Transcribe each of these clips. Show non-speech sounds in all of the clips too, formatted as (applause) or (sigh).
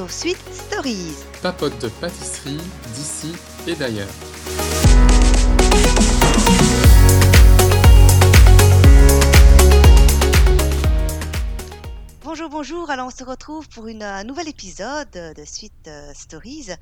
Sur Sweet Stories. Papote de pâtisserie d'ici et d'ailleurs. Bonjour, bonjour. Alors, on se retrouve pour une, un nouvel épisode de Sweet euh, Stories. Euh,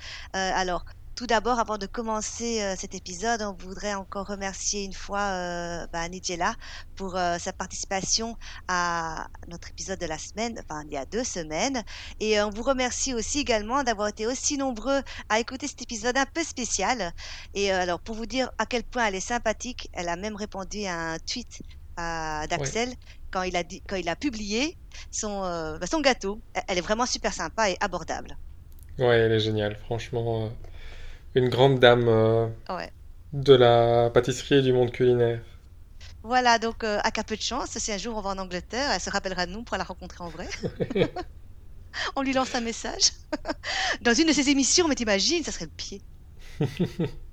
alors, tout d'abord, avant de commencer euh, cet épisode, on voudrait encore remercier une fois euh, bah, Nigella pour euh, sa participation à notre épisode de la semaine, enfin il y a deux semaines. Et on vous remercie aussi également d'avoir été aussi nombreux à écouter cet épisode un peu spécial. Et euh, alors, pour vous dire à quel point elle est sympathique, elle a même répondu à un tweet d'Axel quand il a dit, quand il a publié son, euh, bah, son gâteau. Elle- Elle est vraiment super sympa et abordable. Ouais, elle est géniale, franchement. euh, une grande dame euh, Ouais. de la pâtisserie et du monde culinaire. Voilà, donc euh, à peu de chance, si un jour on va en Angleterre, elle se rappellera de nous pour la rencontrer en vrai. (laughs) On lui lance un message. (laughs) Dans une de ses émissions, mais t'imagines, ça serait le pied. (laughs)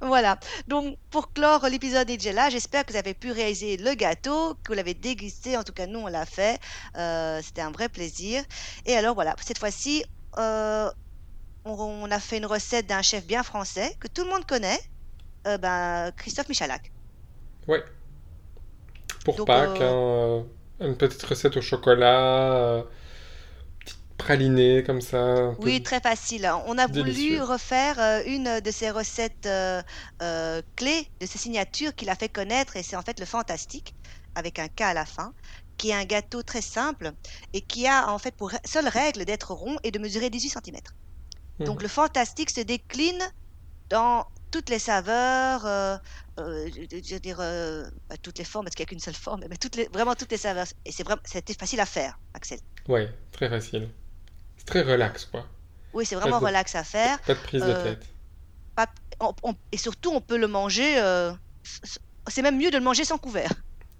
Voilà, donc pour clore l'épisode Nigella, j'espère que vous avez pu réaliser le gâteau, que vous l'avez dégusté, en tout cas nous on l'a fait, Euh, c'était un vrai plaisir. Et alors voilà, cette fois-ci, euh, on, on a fait une recette d'un chef bien français, que tout le monde connaît, euh, ben, Christophe Michalak. Ouais. Pour Donc, Pâques, euh, hein, euh, une petite recette au chocolat, petite pralinée comme ça. Oui, très facile. On a voulu refaire une de ses recettes clés, de ses signatures qu'il a fait connaître, et c'est en fait le fantastique, avec un K à la fin, qui est un gâteau très simple et qui a en fait pour seule règle d'être rond et de mesurer 18 cm. Donc Mhm. le fantastique se décline dans toutes les saveurs, euh, euh, je, veux dire euh, toutes les formes parce qu'il n'y a qu'une seule forme, mais toutes les, vraiment toutes les saveurs. Et c'est vraiment, c'était facile à faire, Axel. Ouais, très facile. C'est très relax, quoi. Oui, c'est vraiment de, relax à faire. pas de prise de tête. pas- on- on- et surtout, on peut le manger. c'est même mieux de le manger sans couvert.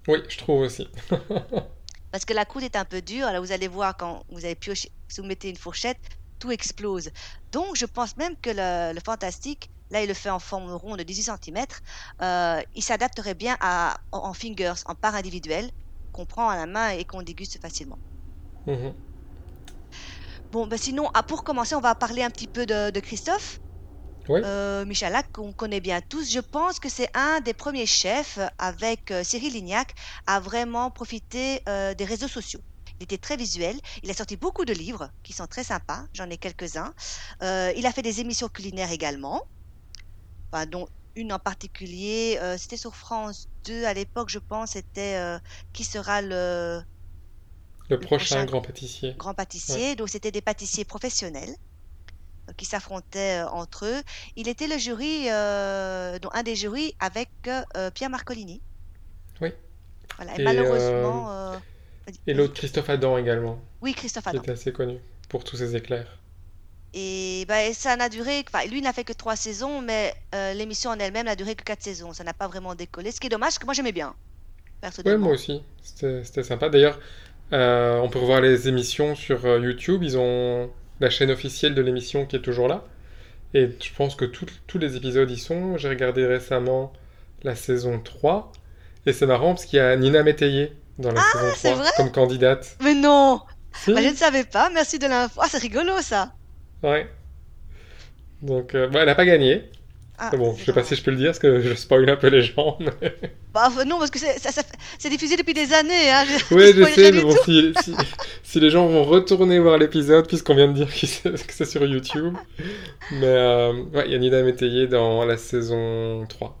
Oui, je trouve aussi. (laughs) Parce que la croûte est un peu dure. Alors, vous allez voir quand vous allez piocher, si vous mettez une fourchette, tout explose. Donc, je pense même que le, le fantastique, là, il le fait en forme ronde de 18 cm. il s'adapterait bien à, en, en fingers, en part individuelle, qu'on prend à la main et qu'on déguste facilement. Mhm. Bon, ben sinon, ah, pour commencer, on va parler un petit peu de, de Christophe. Ouais. Euh, Michalak, qu'on connaît bien tous, je pense que c'est un des premiers chefs euh, avec euh, Cyril Lignac à vraiment profiter euh, des réseaux sociaux. Il était très visuel. Il a sorti beaucoup de livres qui sont très sympas. J'en ai quelques-uns. Euh, il a fait des émissions culinaires également, enfin, dont une en particulier. euh, c'était sur France 2 à l'époque, je pense. C'était euh, Qui sera le, Le le prochain prochain grand pâtissier. grand Ouais. pâtissier. Donc, c'était des pâtissiers professionnels qui s'affrontaient entre eux. Il était le jury, dont un des jurys avec Pierre Marcolini. Oui. Voilà. Et Et, malheureusement, Et l'autre, Christophe Adam également, oui, Christophe qui Adam. est assez connu pour tous ses éclairs. Et ben, ça n'a duré, enfin, lui n'a fait que trois saisons, mais euh, l'émission en elle-même n'a duré que quatre saisons. Ça n'a pas vraiment décollé. Ce qui est dommage, parce que moi j'aimais bien, Ouais, moi aussi. C'était c'était sympa. D'ailleurs, euh, on peut revoir les émissions sur euh, YouTube. Ils ont la chaîne officielle de l'émission qui est toujours là. Et je pense que tout- tous les épisodes y sont. J'ai regardé récemment la saison 3. Et c'est marrant parce qu'il y a Nina Métayer dans la saison c'est 3 vrai comme candidate. Mais non, Si, Bah, je ne savais pas. Merci de l'info. Ah, c'est rigolo ça. ouais. Donc, euh, bon, elle n'a pas gagné. Ah, bon, je sais pas si je peux le dire parce que je spoil un peu les gens. mais- (laughs) Bah, non, parce que c'est diffusé depuis des années. Hein. Je, Oui, je sais, mais bon, si, si, si les gens vont retourner voir l'épisode, puisqu'on vient de dire que c'est que c'est sur YouTube. (laughs) Mais euh, ouais, il y a Nina Métayer dans la saison 3.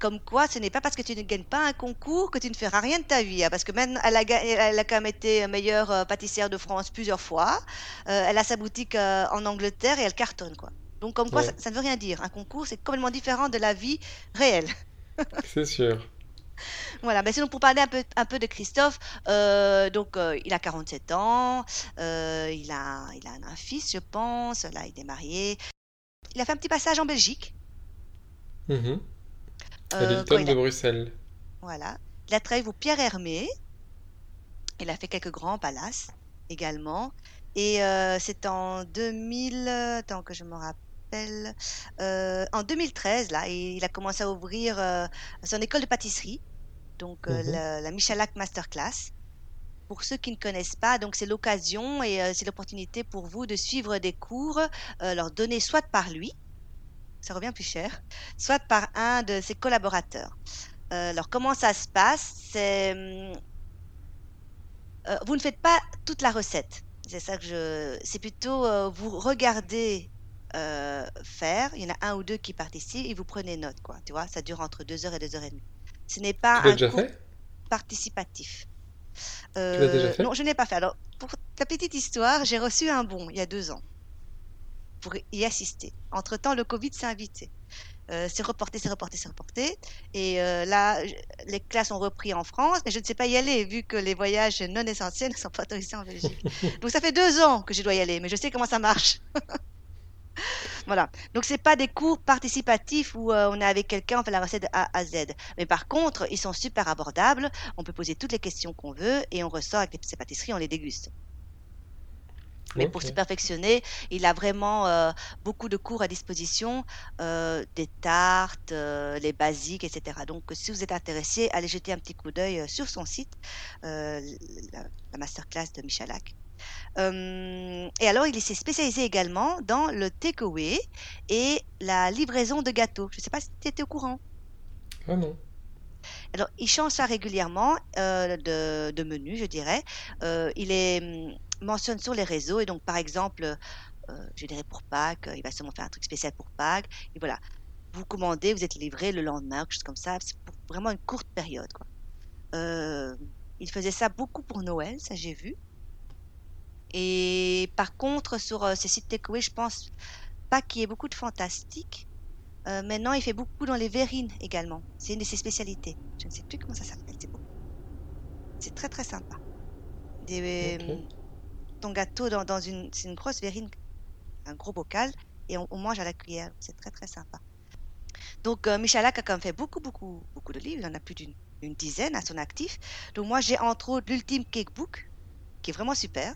Comme quoi, ce n'est pas parce que tu ne gagnes pas un concours que tu ne feras rien de ta vie. hein, parce que même, elle a, ga- elle a quand même été meilleure euh, pâtissière de France plusieurs fois. Euh, elle a sa boutique euh, en Angleterre et elle cartonne, quoi. Donc, comme quoi, Ouais, ça, ça ne veut rien dire. Un concours, c'est complètement différent de la vie réelle. (laughs) c'est sûr. Voilà, mais sinon pour parler un peu, un peu de Christophe, donc il a 47 ans, il a, il a un fils, je pense, là il est marié. Il a fait un petit passage en Belgique. Mhm. Euh, de a, Bruxelles. voilà, il a travaillé pour Pierre Hermé. Il a fait quelques grands palaces également. Et euh, c'est en 2000, tant que je me rappelle, euh, en 2013 là, il a commencé à ouvrir euh, son école de pâtisserie, donc Mhm. la, la Michalak Masterclass. pour ceux qui ne connaissent pas, donc c'est l'occasion et c'est l'opportunité pour vous de suivre des cours, leur donner soit par lui, ça revient plus cher, soit par un de ses collaborateurs. alors comment ça se passe? C'est hum, vous ne faites pas toute la recette. C'est ça que je. C'est plutôt vous regardez faire. Il y en a un ou deux qui participent et vous prenez note, quoi. Tu vois, ça dure entre deux heures et deux heures et demie. Ce n'est pas un cours participatif. tu l'as déjà fait? Non, je n'ai pas fait. Alors, pour ta petite histoire, j'ai reçu un bon il y a deux ans pour y assister. Entre-temps, le Covid s'est invité. Euh, c'est reporté, c'est reporté, c'est reporté. Et euh, là, les classes ont repris en France, mais je ne sais pas y aller vu que les voyages non essentiels ne sont pas autorisés en Belgique. (laughs) Donc ça fait deux ans que je dois y aller, mais je sais comment ça marche. (laughs) voilà. Donc c'est pas des cours participatifs où euh, on est avec quelqu'un, on fait la recette de A à Z. Mais par contre, ils sont super abordables. On peut poser toutes les questions qu'on veut et on ressort avec ces pâtisseries, on les déguste. Mais pour se perfectionner, il a vraiment euh, beaucoup de cours à disposition, euh, des tartes, euh, les basiques, etc. Donc, si vous êtes intéressé, allez jeter un petit coup d'œil sur son site, la, masterclass de Michalak. et alors, il s'est spécialisé également dans le takeaway et la livraison de gâteaux. Je ne sais pas si tu étais au courant. Ah non. Alors, il change ça régulièrement de, de, menu, je dirais. il est hum, mentionne sur les réseaux. Et donc, par exemple, euh, je dirais pour Pâques, euh, il va sûrement faire un truc spécial pour Pâques. Et voilà, vous commandez, vous êtes livré le lendemain, quelque chose comme ça. C'est pour vraiment une courte période. Quoi. Euh, il faisait ça beaucoup pour Noël, ça j'ai vu. Et par contre, sur ces sites takeaway, je pense pas qu'il y ait beaucoup de fantastique. maintenant, il fait beaucoup dans les verrines également. C'est une de ses spécialités. Je ne sais plus comment ça s'appelle. C'est très très sympa. Des, ton gâteau dans, une, une grosse verrine, un gros bocal, et on, mange à la cuillère. C'est très très sympa. Donc euh, Michalak a quand même fait beaucoup beaucoup beaucoup de livres. Il en a plus d'une dizaine à son actif. Donc moi j'ai entre autres l'Ultime Cake Book, qui est vraiment super.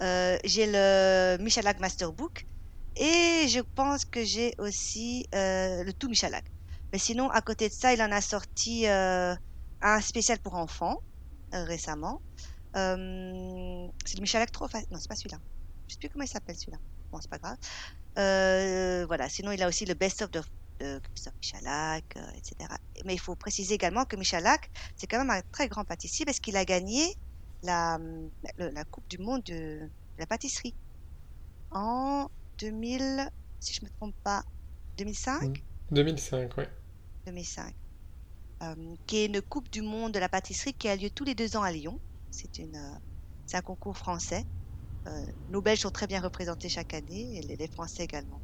Euh, j'ai le Michalak Master Book. Et je pense que j'ai aussi euh, le tout Michalak. Mais sinon, à côté de ça, il en a sorti un spécial pour enfants récemment. Euh, c'est le Michalak trop facile. Non, c'est pas celui-là. Je sais plus comment il s'appelle celui-là. Bon, c'est pas grave. Euh, voilà. Sinon, il a aussi le best of de, Christophe Michalak, euh, etc. Mais il faut préciser également que Michalak, c'est quand même un très grand pâtissier parce qu'il a gagné la, la, Coupe du Monde de, la pâtisserie en 2000, si je me trompe pas, 2005 2005, oui. 2005. qui est une Coupe du Monde de la pâtisserie qui a lieu tous les deux ans à Lyon. Euh, c'est un concours français. Euh, nos Belges sont très bien représentés chaque année les, Français également.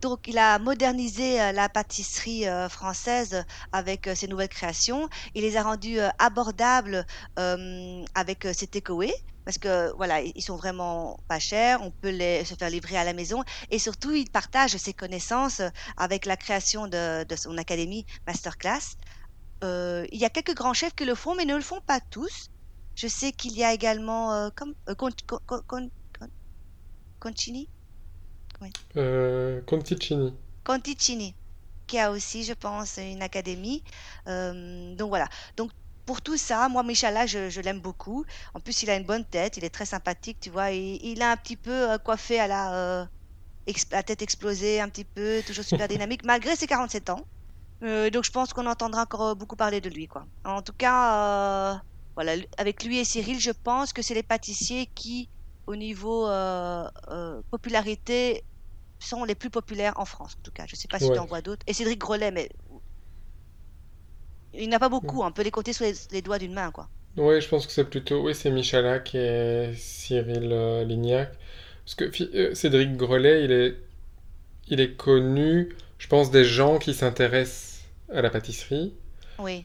Donc, il a modernisé euh, la pâtisserie française avec ses nouvelles créations. Il les a rendues abordables avec ses takeaways parce que voilà, ils sont vraiment pas chers. On peut les, se faire livrer à la maison et surtout, il partage ses connaissances avec la création de son académie Masterclass. il y a quelques grands chefs qui le font, mais ne le font pas tous. Je sais qu'il y a également euh, comme euh, Concini euh, Conticini. Conticini, qui a aussi, je pense, une académie. donc voilà. Donc pour tout ça, moi, Michala, je, je l'aime beaucoup. En plus, il a une bonne tête, il est très sympathique, tu vois. Il, il a un petit peu coiffé à la, la tête explosée, un petit peu, toujours super (laughs) dynamique, malgré ses 47 ans. donc je pense qu'on entendra encore beaucoup parler de lui, quoi. En tout cas, voilà, avec lui et Cyril, je pense que c'est les pâtissiers qui, au niveau euh, euh, popularité, sont les plus populaires en France, en tout cas. Je ne sais pas si tu en vois d'autres. Et Cédric Grelet, mais il n'y en a pas beaucoup. On peut les compter sur les, doigts d'une main, quoi. Oui, je pense que c'est plutôt... Oui, c'est Michalak et Cyril euh, Lignac. Parce que Cédric Grelet, il est... il est connu, je pense, des gens qui s'intéressent à la pâtisserie. Oui.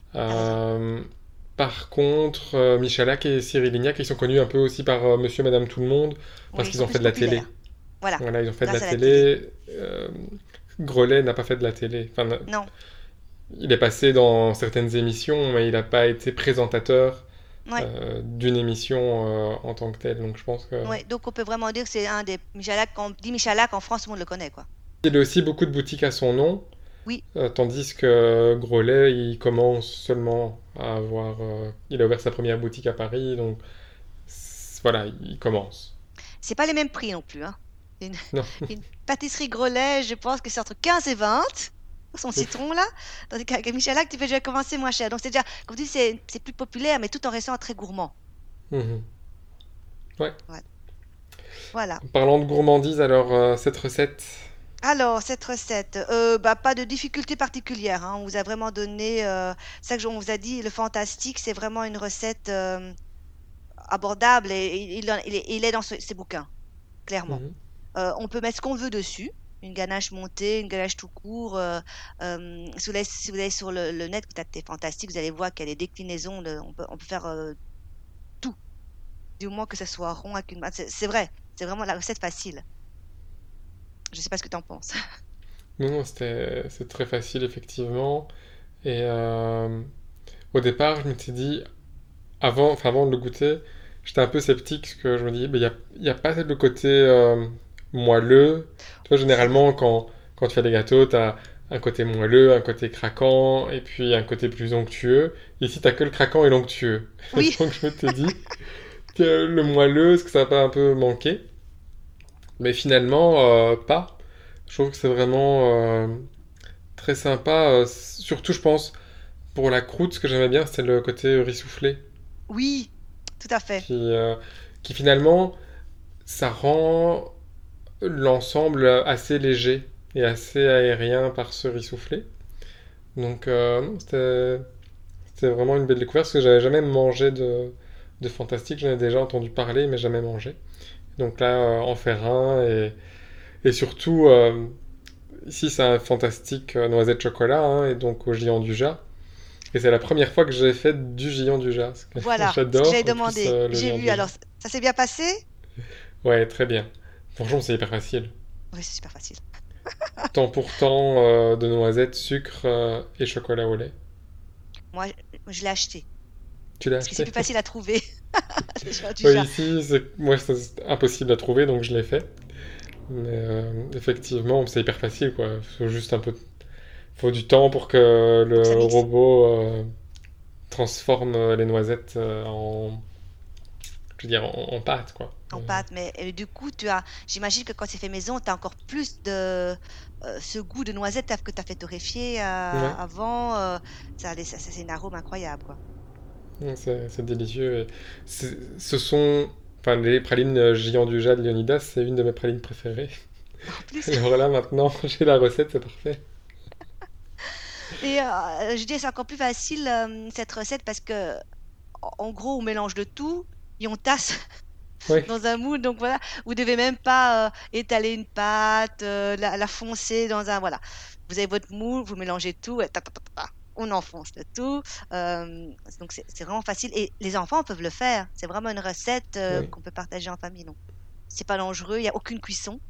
Par contre, euh, Michalak et Cyril Lignac, ils sont connus un peu aussi par euh, Monsieur, Madame, Tout le Monde, parce qu'ils ont fait de la télé. Voilà. voilà. ils ont fait de la télé. Euh, Grelet n'a pas fait de la télé. Enfin, non. Il est passé dans certaines émissions, mais il n'a pas été présentateur d'une émission en tant que tel. Donc je pense que. Ouais, donc on peut vraiment dire que c'est un des Michalak. Quand on dit Michalak en France, tout le monde le connaît, quoi. Il a aussi beaucoup de boutiques à son nom. Oui. Euh, tandis que Grolet, il commence seulement à avoir. euh, il a ouvert sa première boutique à Paris, donc voilà, il commence. C'est pas les mêmes prix non plus. Hein. Une, (laughs) Non. (laughs) une pâtisserie Grolet, je pense que c'est entre 15 et 20. Son citron là. Tandis qu'avec Michelin, tu fais déjà commencer moins cher. Donc c'est déjà, comme tu dis, c'est plus populaire, mais tout en restant très gourmand. Mhm. Voilà. En Parlant de gourmandise, alors euh, cette recette. Alors, cette recette, euh, bah, pas de difficulté particulière. hein. On vous a vraiment donné, euh, ça que on vous a dit, le fantastique, c'est vraiment une recette euh, abordable et, et il, en- il est, il est dans ce- ces bouquins, clairement. Mhm. On peut mettre ce qu'on veut dessus. Une ganache montée, une ganache tout court. si, vous allez, si vous allez sur le, le net, vous tapez fantastique, vous allez voir qu'il y a des déclinaisons. de- on, peut, on peut faire tout, du moins que ce soit rond avec une. C'est c'est vrai, c'est vraiment la recette facile. Je sais pas ce que tu en penses. (laughs) Non, non, c'était c'est très facile, effectivement. Et euh, au départ, je m'étais dit, avant, enfin, avant de le goûter, j'étais un peu sceptique parce que je me dis, il n'y a, y a pas le côté euh, moelleux. Tu vois, généralement, quand, quand tu fais des gâteaux, tu as un côté moelleux, un côté craquant, et puis un côté plus onctueux. Ici, tu que le craquant et l'onctueux. (laughs) Oui. Donc, je m'étais dit que le moelleux, est-ce que ça va pas un peu manquer? Mais finalement, euh, pas. Je trouve que c'est vraiment euh, très sympa. euh, surtout, je pense, pour la croûte, ce que j'aimais bien, c'était le côté riz soufflé. Oui, tout à fait. Qui, qui finalement, ça rend l'ensemble assez léger et assez aérien par ce riz soufflé. Donc, non, c'était, c'était vraiment une belle découverte parce que j'avais jamais mangé de, de fantastique. J'en ai déjà entendu parler, mais jamais mangé. Donc là, euh, en faire un et, et surtout, euh, ici c'est un fantastique euh, noisette chocolat hein, et donc au géant du Jas. Et c'est la première fois que j'ai fait du géant du Jas. Voilà, (laughs) J'adore. plus, demandé. euh, J'ai vu. Alors, ça s'est bien passé? Ouais, très bien. Franchement, c'est hyper facile. Oui, c'est super facile. (laughs) Tant pour tant euh, de noisettes, sucre euh, et chocolat au lait. Moi, je l'ai acheté. Tu l'as Parce que c'est acheté? plus facile à trouver. (laughs) Ouais, ici, c'est... moi, c'est impossible à trouver, donc je l'ai fait. Mais euh, effectivement, c'est hyper facile, quoi. Il faut juste un peu... faut du temps pour que le robot euh, transforme euh, les noisettes euh, en... Je veux dire, en, en pâte, quoi. en pâte. Mais du coup, tu as, j'imagine que quand c'est fait maison, tu as encore plus de ce goût de noisette que tu as fait torréfier Ouais. avant. ça, c'est une arôme incroyable, quoi. C'est délicieux. et ce sont... Enfin, les pralines euh, géants du Jade Leonidas, c'est une de mes pralines préférées. (laughs) Alors là, maintenant, (laughs) j'ai la recette, c'est parfait. et euh, je dis c'est encore plus facile euh, cette recette parce que en gros, on mélange de tout et on tasse (laughs) Oui. dans un moule. Donc voilà, vous devez même pas euh, étaler une pâte, la, la foncer dans un voilà. Vous avez votre moule, vous mélangez tout, et ta, ta, ta, on enfonce le tout. Euh, donc c'est vraiment facile et les enfants peuvent le faire. C'est vraiment une recette euh, Oui. qu'on peut partager en famille. Donc c'est pas dangereux, il y a aucune cuisson.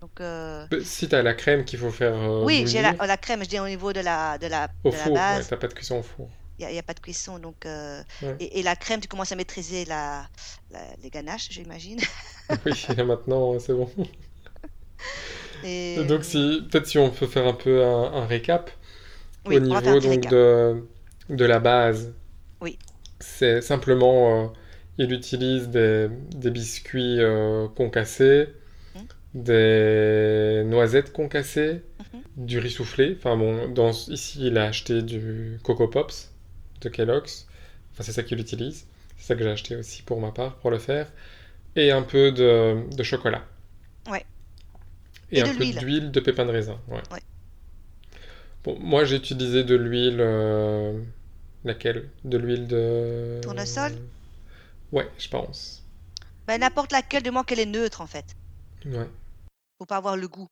Donc euh, Si t'as la crème qu'il faut faire oui, j'ai la, la crème, je dis au niveau de la de la au de la four, ouais, base. t'as pas de cuisson au four. Il n'y a, pas de cuisson. Donc, Ouais. et, et la crème, tu commences à maîtriser la, la- les ganaches, j'imagine. (laughs) Oui, maintenant, c'est bon. Et donc, si, peut-être si on peut faire un peu un, un récap oui, au niveau donc de, de la base. Oui. C'est simplement, euh, il utilise des, des biscuits euh, concassés, Mhm. des noisettes concassées, Mhm. du riz soufflé. Enfin bon, dans, ici, il a acheté du Coco Pops de Kellogg's. Enfin, c'est ça qu'il utilise. C'est ça que j'ai acheté aussi pour ma part, pour le faire. Et un peu de, de chocolat. Ouais. Et, Et un peu d'huile de pépins de raisin. Ouais. Ouais. Bon, moi, j'ai utilisé de l'huile... euh, laquelle? De l'huile de... Tournesol? Ouais, je pense. Ben, n'importe laquelle, du moment qu'elle est neutre, en fait. Ouais. Faut pas avoir le goût.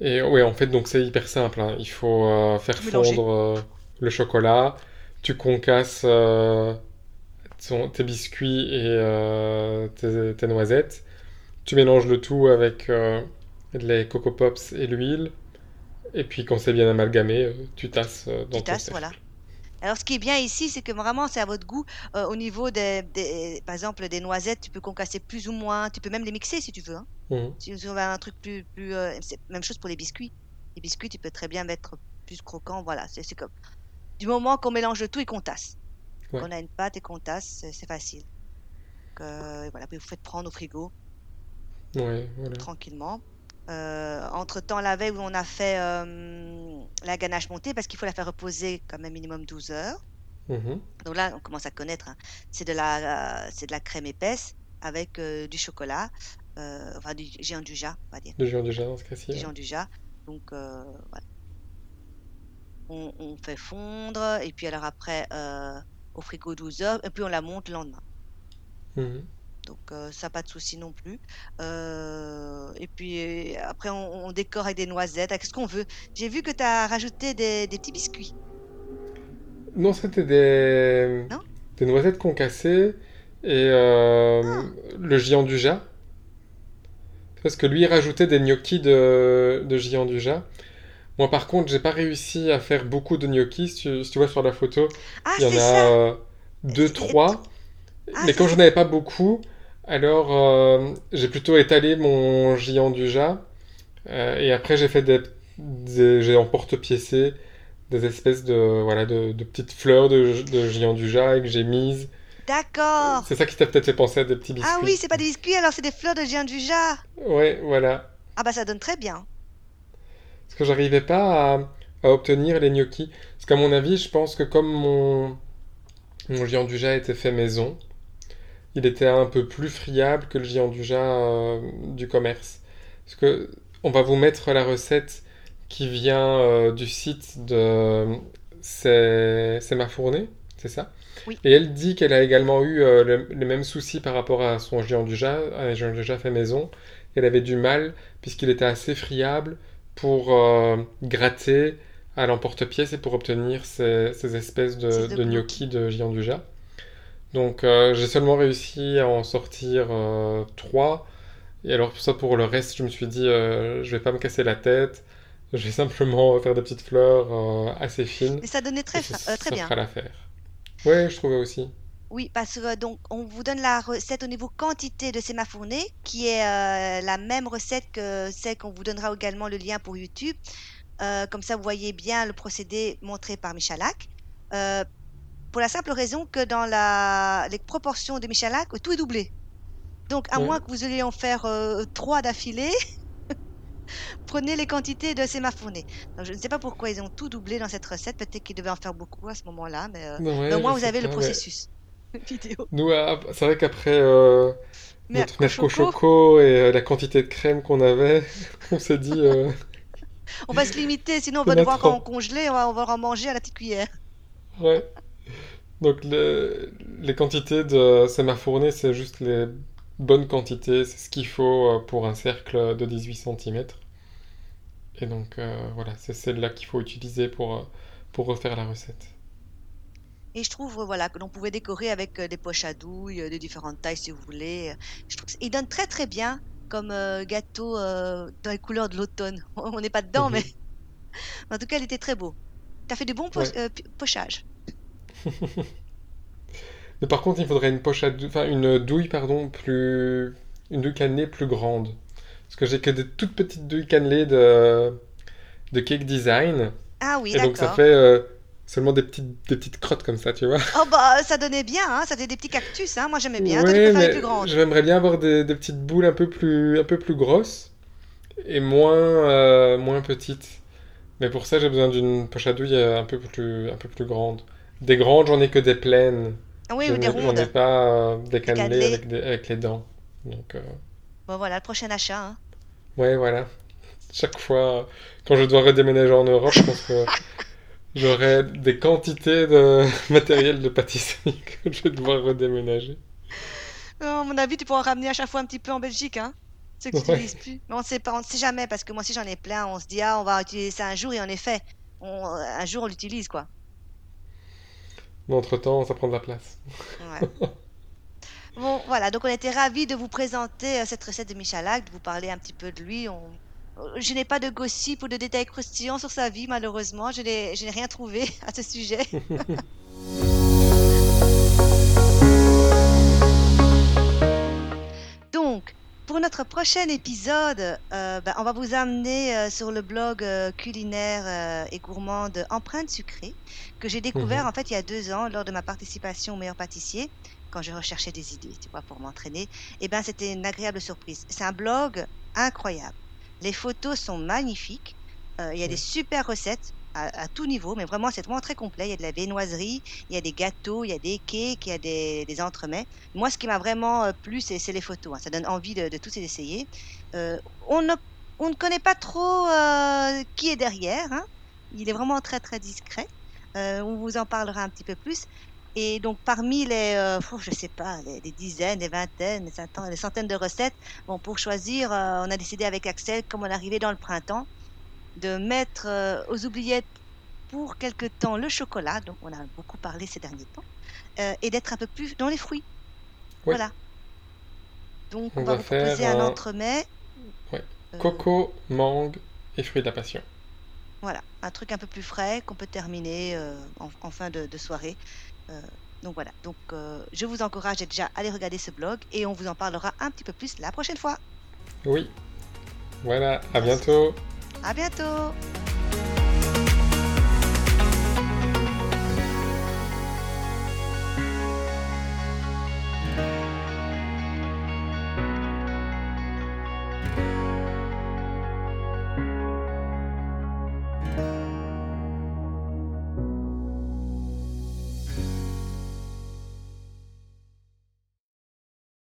Et ouais, en fait, donc c'est hyper simple. hein. Il faut euh, faire Mélanger. fondre euh, le chocolat, tu concasses euh, ton- tes biscuits et tes, tes noisettes, tu mélanges le tout avec les Coco Pops et l'huile, et puis quand c'est bien amalgamé, euh, tu tasses euh, dans Tu tasses, voilà. Alors, ce qui est bien ici, c'est que vraiment, c'est à votre goût. Euh, au niveau des, des- par exemple, des noisettes, tu peux concasser plus ou moins. Tu peux même les mixer si tu veux. hein. Mhm. Si tu veux un truc plus, plus euh, même chose pour les biscuits. Les biscuits, tu peux très bien mettre plus croquant. Voilà, c'est comme. Du moment qu'on mélange le tout et qu'on tasse. Ouais. On a une pâte et qu'on tasse, c'est- c'est facile. Donc, euh, voilà, puis vous faites prendre au frigo Ouais, voilà. tranquillement. Euh, entre-temps, la veille où on a fait euh, la ganache montée, parce qu'il faut la faire reposer quand même minimum 12 heures. Mhm. Donc là, on commence à connaître. hein. C'est de la, euh, c'est de la crème épaisse avec du chocolat, enfin du géant du jas, on va dire, Le géant du jardin, dans ce cas-ci. du géant du jas. Donc voilà. On, on fait fondre et puis alors après au frigo 12 heures et puis on la monte le lendemain. Mhm. Donc euh, ça pas de souci non plus. Euh, et puis euh, après on, on décore avec des noisettes, avec ce qu'on veut. J'ai vu que tu as rajouté des, des petits biscuits. Non, c'était des... Non? des noisettes concassées et euh, Ah. le géant du Jas. Parce que lui, il rajoutait des gnocchis de, de géant du Jas. Moi, par contre, j'ai pas réussi à faire beaucoup de gnocchis. Si tu, si tu vois sur la photo, Ah, il y en a ça! deux, trois. Ah, Mais comme je n'en avais pas beaucoup, alors euh, j'ai plutôt étalé mon géant du Jas. Euh, et après, j'ai fait des, des j'ai en porte-piécé des espèces de voilà de, de petites fleurs de, de géant du Jas et que j'ai mises. D'accord! C'est ça qui t'a peut-être fait penser à des petits biscuits. Ah oui, c'est pas des biscuits, alors c'est des fleurs de géant du jas. Ouais, voilà. Ah bah ça donne très bien. Parce que j'arrivais pas à, à obtenir les gnocchis. Parce qu'à mon avis, je pense que comme mon, mon géant du Jas était fait maison, il était un peu plus friable que le géant du Jas euh, du commerce. Parce que on va vous mettre la recette qui vient euh, du site de C'est ma fournée, c'est ça? Oui. Et elle dit qu'elle a également eu euh, le, les mêmes soucis par rapport à son géant du Jas, à un géant du Jas fait maison. Elle avait du mal puisqu'il était assez friable pour euh, gratter à l'emporte-pièce et pour obtenir ces, ces espèces de, de gnocchis de géant du Jas. Donc euh, j'ai seulement réussi à en sortir euh, trois. Et alors pour ça, pour le reste, je me suis dit, euh, je vais pas me casser la tête. Je vais simplement faire des petites fleurs euh, assez fines. Mais ça donnait très, ça, euh, très ça bien. fera l'affaire. Ouais, je trouvais aussi. Oui, parce que donc on vous donne la recette au niveau quantité de sémafourné, qui est la même recette que celle qu'on vous donnera également le lien pour YouTube. Comme ça, vous voyez bien le procédé montré par Michalak. Euh, pour la simple raison que dans la, les proportions de Michalak, tout est doublé. Donc, à Ouais. moins que vous ayez en faire euh, trois d'affilée, (laughs) prenez les quantités de. Donc, je ne sais pas pourquoi ils ont tout doublé dans cette recette. Peut-être qu'ils devaient en faire beaucoup à ce moment-là, mais, euh, Non, ouais, mais au moins vous avez le pas, processus (laughs) vidéo. Nous, c'est vrai qu'après euh, notre Merco Choco, et euh, la quantité de crème qu'on avait, (laughs) on s'est dit, euh, on va se limiter, sinon on va devoir en congeler, on va, on va en manger à la petite cuillère. ouais. Donc le- les quantités de c'est ma fournée, c'est juste les bonnes quantités, c'est ce qu'il faut euh, pour un cercle de 18 cm. Et donc euh, voilà, c'est celle-là qu'il faut utiliser pour, euh, pour refaire la recette. Et je trouve voilà, que l'on pouvait décorer avec des poches à douille de différentes tailles si vous voulez. Je trouve qu'il donne très très bien comme euh, gâteau euh, dans les couleurs de l'automne. (laughs) On n'est pas dedans, Mhm. mais (laughs) en tout cas, il était très beau. Tu as fait de bons po- Ouais. pi- pochages. (laughs) Mais par contre, il faudrait une poche à dou- enfin une douille pardon plus une douille cannelée plus grande. Parce que j'ai que des toutes petites douilles cannelées de de cake design Ah oui, et donc ça fait euh, seulement des petites des petites crottes comme ça, tu vois. Oh bah ça donnait bien, hein, ça faisait des petits cactus. Hein. Moi j'aimais bien. Ouais, mais plus grandes. j'aimerais bien avoir des, des petites boules un peu plus un peu plus grosses et moins euh, moins petites. Mais pour ça, j'ai besoin d'une poche à douille euh, un peu plus un peu plus grande. Des grandes, j'en ai que des pleines. Ah oui, ou des n'ai- J'en ai rondes. pas euh, des cannelées. avec, des- avec les dents. Donc, euh, Bon voilà, le prochain achat. Hein. ouais, voilà. Chaque fois, euh, quand je dois redéménager en Europe, je pense que j'aurai des quantités de (laughs) matériel de pâtisserie (laughs) que je vais devoir redéménager. Non, à mon avis, tu pourras en ramener à chaque fois un petit peu en Belgique, hein. Ceux que tu Ouais. n'utilises plus. Mais on sait pas, on ne sait jamais, parce que moi aussi j'en ai plein. On se dit, ah, on va utiliser ça un jour, et en effet, on- un jour on l'utilise, quoi. Mais entre-temps, ça prend de la place. Ouais. (laughs) Bon, voilà, donc on était ravis de vous présenter euh, cette recette de Michalak, de vous parler un petit peu de lui. On... euh, Je n'ai pas de gossip ou de détails croustillants sur sa vie, malheureusement. Je n'ai rien trouvé (laughs) à ce sujet. (laughs) pour notre prochain épisode, euh, ben, on va vous amener euh, sur le blog euh, culinaire et gourmand de Empreinte Sucrée, que j'ai découvert Mhm. en fait il y a deux ans lors de ma participation au meilleur pâtissier, quand je recherchais des idées, tu vois, pour m'entraîner. Et ben c'était une agréable surprise. C'est un blog incroyable. Les photos sont magnifiques. Il y a des super recettes à, tout niveau, mais vraiment c'est vraiment très complet. Il y a de la viennoiserie, il y a des gâteaux, il y a des cakes, il y a des, des entremets. Moi, ce qui m'a vraiment euh, plu, c'est les photos. hein. Ça donne envie de, de tous essayer. Euh, on, ne, on ne connaît pas trop euh, qui est derrière. hein. Il est vraiment très très discret. On vous en parlera un petit peu plus. Et donc parmi les, euh, je sais pas, les, dizaines, les vingtaines, les centaines, de recettes, bon pour choisir, on a décidé avec Axel, comme on arrivait dans le printemps, de mettre euh, aux oubliettes pour quelque temps le chocolat, donc on a beaucoup parlé ces derniers temps, euh, et d'être un peu plus dans les fruits. Oui. Voilà. Donc on, On va, va vous faire proposer un un- entremet. Ouais. euh, Coco, mangue et fruits de la passion. Voilà, un truc un peu plus frais qu'on peut terminer euh, en, en fin de, de soirée. Donc voilà, donc je vous encourage à déjà aller regarder ce blog et on vous en parlera un petit peu plus la prochaine fois. Oui. Voilà, à bientôt. À bientôt